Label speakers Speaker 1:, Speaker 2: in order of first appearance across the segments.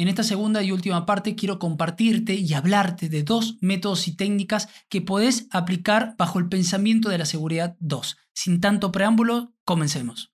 Speaker 1: En esta segunda y última parte quiero compartirte y hablarte de dos métodos y técnicas que podés aplicar bajo el pensamiento de la seguridad 2. Sin tanto preámbulo, comencemos.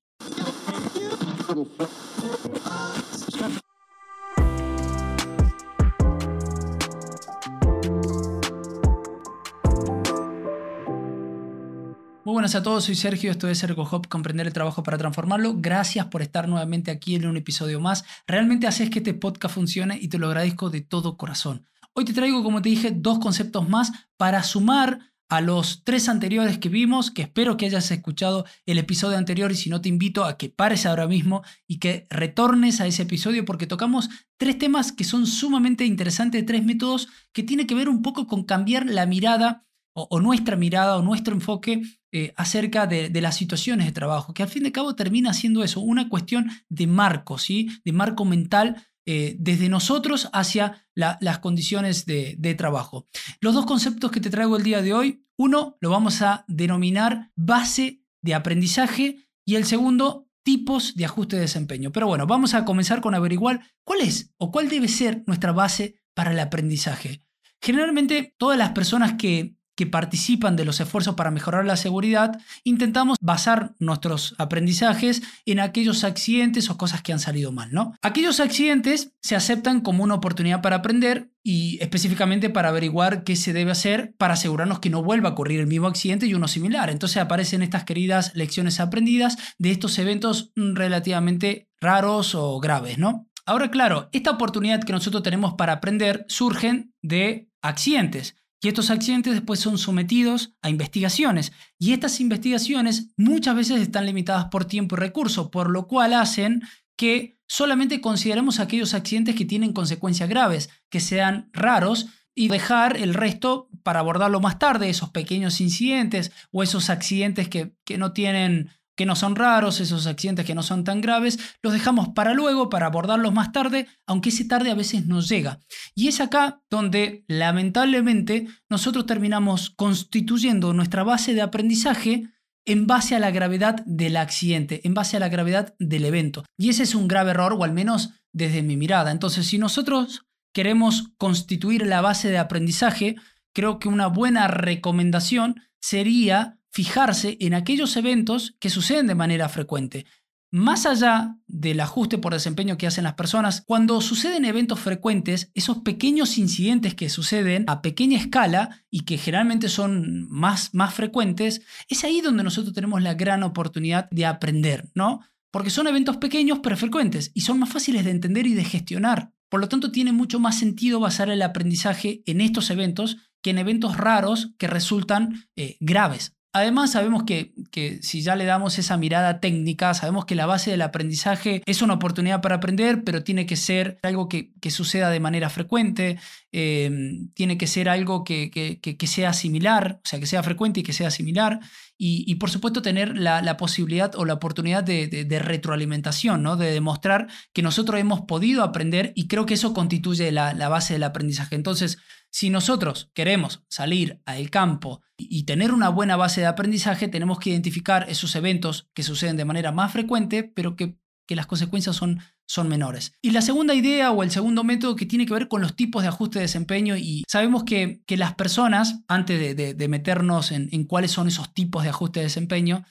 Speaker 1: Buenas a todos, soy Sergio, esto es ErgoHop, comprender el trabajo para transformarlo. Gracias por estar nuevamente aquí en un episodio más. Realmente haces que este podcast funcione y te lo agradezco de todo corazón. Hoy te traigo, como te dije, dos conceptos más para sumar a los tres anteriores que vimos, que espero que hayas escuchado el episodio anterior y si no te invito a que pares ahora mismo y que retornes a ese episodio porque tocamos tres temas que son sumamente interesantes, tres métodos que tienen que ver un poco con cambiar la mirada o, nuestra mirada o nuestro enfoque eh, acerca de, las situaciones de trabajo, que al fin de cabo termina siendo eso, una cuestión de marco, ¿sí? de marco mental eh, desde nosotros hacia las condiciones de, de trabajo. Los dos conceptos que te traigo el día de hoy, uno lo vamos a denominar base de aprendizaje y el segundo tipos de ajuste de desempeño. Pero bueno, vamos a comenzar con averiguar cuál es o cuál debe ser nuestra base para el aprendizaje. Generalmente todas las personas que que participan de los esfuerzos para mejorar la seguridad, intentamos basar nuestros aprendizajes en aquellos accidentes o cosas que han salido mal, ¿no? Aquellos accidentes se aceptan como una oportunidad para aprender y específicamente para averiguar qué se debe hacer para asegurarnos que no vuelva a ocurrir el mismo accidente y uno similar. Entonces aparecen estas queridas lecciones aprendidas de estos eventos relativamente raros o graves, ¿no? Ahora, claro, esta oportunidad que nosotros tenemos para aprender surgen de accidentes y estos accidentes después son sometidos a investigaciones. Y estas investigaciones muchas veces están limitadas por tiempo y recursos, por lo cual hacen que solamente consideremos aquellos accidentes que tienen consecuencias graves, que sean raros, y dejar el resto para abordarlo más tarde, esos pequeños incidentes o esos accidentes que, que no tienen que no son raros, esos accidentes que no son tan graves, los dejamos para luego, para abordarlos más tarde, aunque ese tarde a veces nos llega. Y es acá donde lamentablemente nosotros terminamos constituyendo nuestra base de aprendizaje en base a la gravedad del accidente, en base a la gravedad del evento. Y ese es un grave error, o al menos desde mi mirada. Entonces, si nosotros queremos constituir la base de aprendizaje, creo que una buena recomendación sería fijarse en aquellos eventos que suceden de manera frecuente. Más allá del ajuste por desempeño que hacen las personas, cuando suceden eventos frecuentes, esos pequeños incidentes que suceden a pequeña escala y que generalmente son más, más frecuentes, es ahí donde nosotros tenemos la gran oportunidad de aprender, ¿no? Porque son eventos pequeños pero frecuentes y son más fáciles de entender y de gestionar. Por lo tanto, tiene mucho más sentido basar el aprendizaje en estos eventos que en eventos raros que resultan eh, graves. Además, sabemos que, si ya le damos esa mirada técnica, sabemos que la base del aprendizaje es una oportunidad para aprender, pero tiene que ser algo que, suceda de manera frecuente, eh, tiene que ser algo que, sea similar, o sea, que sea frecuente y que sea similar, y, por supuesto tener la, posibilidad o la oportunidad de, retroalimentación, ¿no? de demostrar que nosotros hemos podido aprender y creo que eso constituye la, la base del aprendizaje. Entonces, si nosotros queremos salir al campo y tener una buena base de aprendizaje, tenemos que identificar esos eventos que suceden de manera más frecuente, pero que, las consecuencias son, son menores. Y la segunda idea o el segundo método que tiene que ver con los tipos de ajuste de desempeño y sabemos que, las personas, antes de, meternos en, en, cuáles son esos tipos de ajuste de desempeño,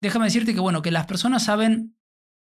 Speaker 1: déjame decirte que bueno, que las personas saben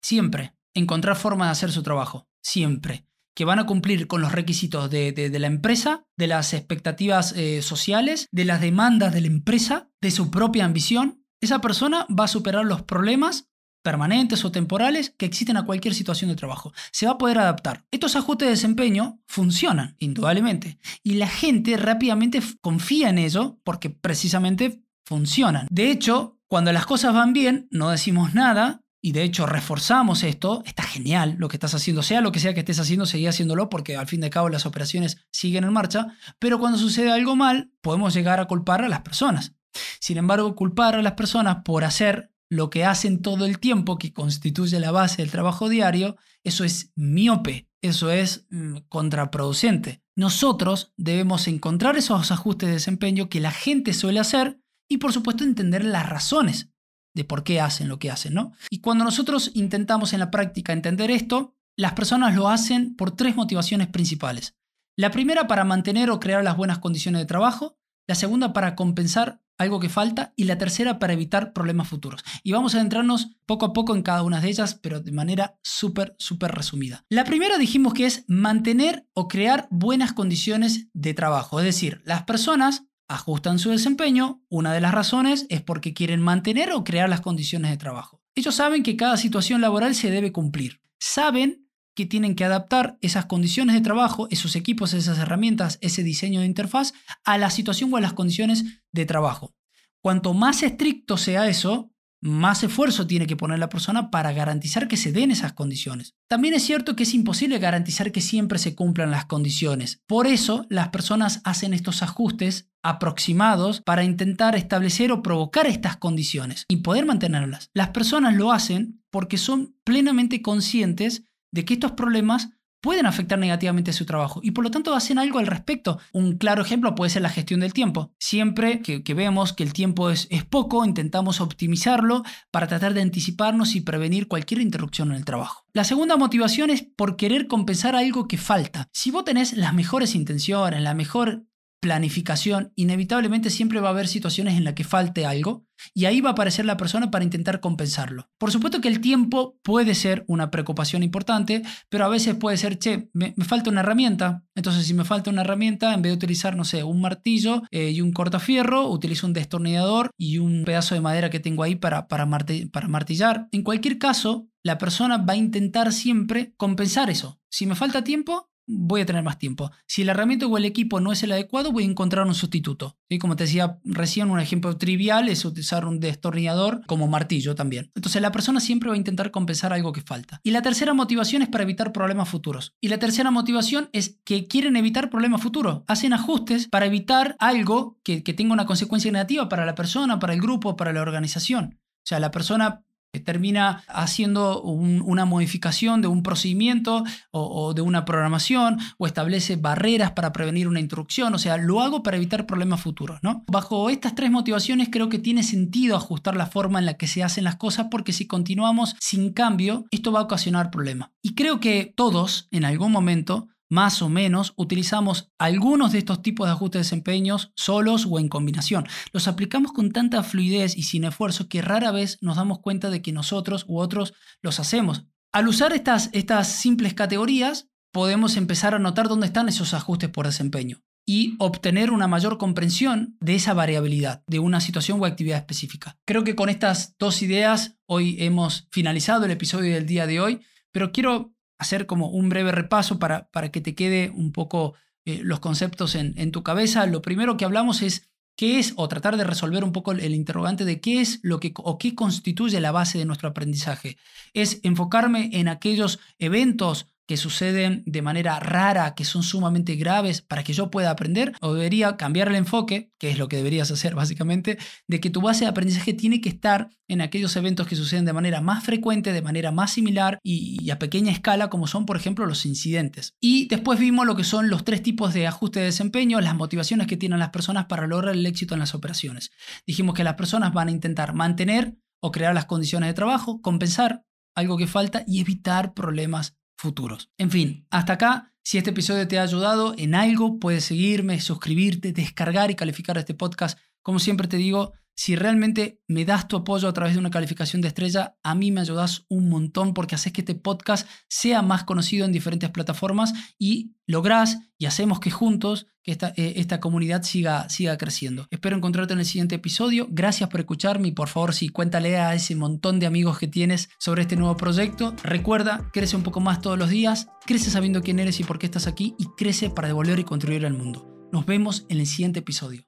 Speaker 1: siempre encontrar formas de hacer su trabajo, siempre que van a cumplir con los requisitos de, la empresa, de las expectativas eh, sociales, de las demandas de la empresa, de su propia ambición, esa persona va a superar los problemas permanentes o temporales que existen a cualquier situación de trabajo. Se va a poder adaptar. Estos ajustes de desempeño funcionan, indudablemente, y la gente rápidamente confía en ello porque precisamente funcionan. De hecho, cuando las cosas van bien, no decimos nada y de hecho reforzamos esto, está genial lo que estás haciendo, sea lo que sea que estés haciendo, seguí haciéndolo porque al fin de cabo las operaciones siguen en marcha, pero cuando sucede algo mal, podemos llegar a culpar a las personas. Sin embargo, culpar a las personas por hacer lo que hacen todo el tiempo, que constituye la base del trabajo diario, eso es miope, eso es mm, contraproducente. Nosotros debemos encontrar esos ajustes de desempeño que la gente suele hacer y por supuesto entender las razones de por qué hacen lo que hacen, ¿no? Y cuando nosotros intentamos en la práctica entender esto, las personas lo hacen por tres motivaciones principales. La primera para mantener o crear las buenas condiciones de trabajo, la segunda para compensar algo que falta y la tercera para evitar problemas futuros. Y vamos a adentrarnos poco a poco en cada una de ellas, pero de manera súper, súper resumida. La primera dijimos que es mantener o crear buenas condiciones de trabajo, es decir, las personas ajustan su desempeño, una de las razones es porque quieren mantener o crear las condiciones de trabajo. Ellos saben que cada situación laboral se debe cumplir. Saben que tienen que adaptar esas condiciones de trabajo, esos equipos, esas herramientas, ese diseño de interfaz a la situación o a las condiciones de trabajo. Cuanto más estricto sea eso, más esfuerzo tiene que poner la persona para garantizar que se den esas condiciones. También es cierto que es imposible garantizar que siempre se cumplan las condiciones. Por eso las personas hacen estos ajustes aproximados para intentar establecer o provocar estas condiciones y poder mantenerlas. Las personas lo hacen porque son plenamente conscientes de que estos problemas pueden afectar negativamente su trabajo y por lo tanto hacen algo al respecto. Un claro ejemplo puede ser la gestión del tiempo. Siempre que, vemos que el tiempo es, es, poco, intentamos optimizarlo para tratar de anticiparnos y prevenir cualquier interrupción en el trabajo. La segunda motivación es por querer compensar algo que falta. Si vos tenés las mejores intenciones, la mejor planificación, inevitablemente siempre va a haber situaciones en las que falte algo y ahí va a aparecer la persona para intentar compensarlo. Por supuesto que el tiempo puede ser una preocupación importante, pero a veces puede ser, che, me, falta una herramienta, entonces si me falta una herramienta, en vez de utilizar, no sé, un martillo eh, y un cortafierro, utilizo un destornillador y un pedazo de madera que tengo ahí para, para, para martillar. En cualquier caso, la persona va a intentar siempre compensar eso. Si me falta tiempo, voy a tener más tiempo. Si la herramienta o el equipo no es el adecuado, voy a encontrar un sustituto. y Como te decía recién, un ejemplo trivial es utilizar un destornillador como martillo también. Entonces la persona siempre va a intentar compensar algo que falta. Y la tercera motivación es para evitar problemas futuros. Y la tercera motivación es que quieren evitar problemas futuros. Hacen ajustes para evitar algo que, que tenga una consecuencia negativa para la persona, para el grupo, para la organización. O sea, la persona termina haciendo una modificación de un procedimiento o, de una programación o establece barreras para prevenir una interrupción, o sea, lo hago para evitar problemas futuros, ¿no? Bajo estas tres motivaciones creo que tiene sentido ajustar la forma en la que se hacen las cosas porque si continuamos sin cambio, esto va a ocasionar problemas. Y creo que todos en algún momento más o menos, utilizamos algunos de estos tipos de ajustes de desempeños solos o en combinación. Los aplicamos con tanta fluidez y sin esfuerzo que rara vez nos damos cuenta de que nosotros u otros los hacemos. Al usar estas, estas simples categorías, podemos empezar a notar dónde están esos ajustes por desempeño y obtener una mayor comprensión de esa variabilidad de una situación o actividad específica. Creo que con estas dos ideas hoy hemos finalizado el episodio del día de hoy, pero quiero hacer como un breve repaso para, para que te quede un poco eh, los conceptos en, en, tu cabeza. Lo primero que hablamos es qué es, o tratar de resolver un poco el interrogante de qué es lo que, o qué constituye la base de nuestro aprendizaje. Es enfocarme en aquellos eventos que suceden de manera rara, que son sumamente graves para que yo pueda aprender, o debería cambiar el enfoque, que es lo que deberías hacer básicamente, de que tu base de aprendizaje tiene que estar en aquellos eventos que suceden de manera más frecuente, de manera más similar y, a pequeña escala, como son, por ejemplo, los incidentes. Y después vimos lo que son los tres tipos de ajuste de desempeño, las motivaciones que tienen las personas para lograr el éxito en las operaciones. Dijimos que las personas van a intentar mantener o crear las condiciones de trabajo, compensar algo que falta y evitar problemas futuros. En fin, hasta acá. Si este episodio te ha ayudado en algo, puedes seguirme, suscribirte, descargar y calificar este podcast. Como siempre te digo, si realmente me das tu apoyo a través de una calificación de estrella, a mí me ayudas un montón porque haces que este podcast sea más conocido en diferentes plataformas y lográs y hacemos que juntos que esta, eh, esta comunidad siga, siga creciendo. Espero encontrarte en el siguiente episodio. Gracias por escucharme y por favor, si cuéntale a ese montón de amigos que tienes sobre este nuevo proyecto. Recuerda, crece un poco más todos los días, crece sabiendo quién eres y por qué estás aquí y crece para devolver y contribuir al mundo. Nos vemos en el siguiente episodio.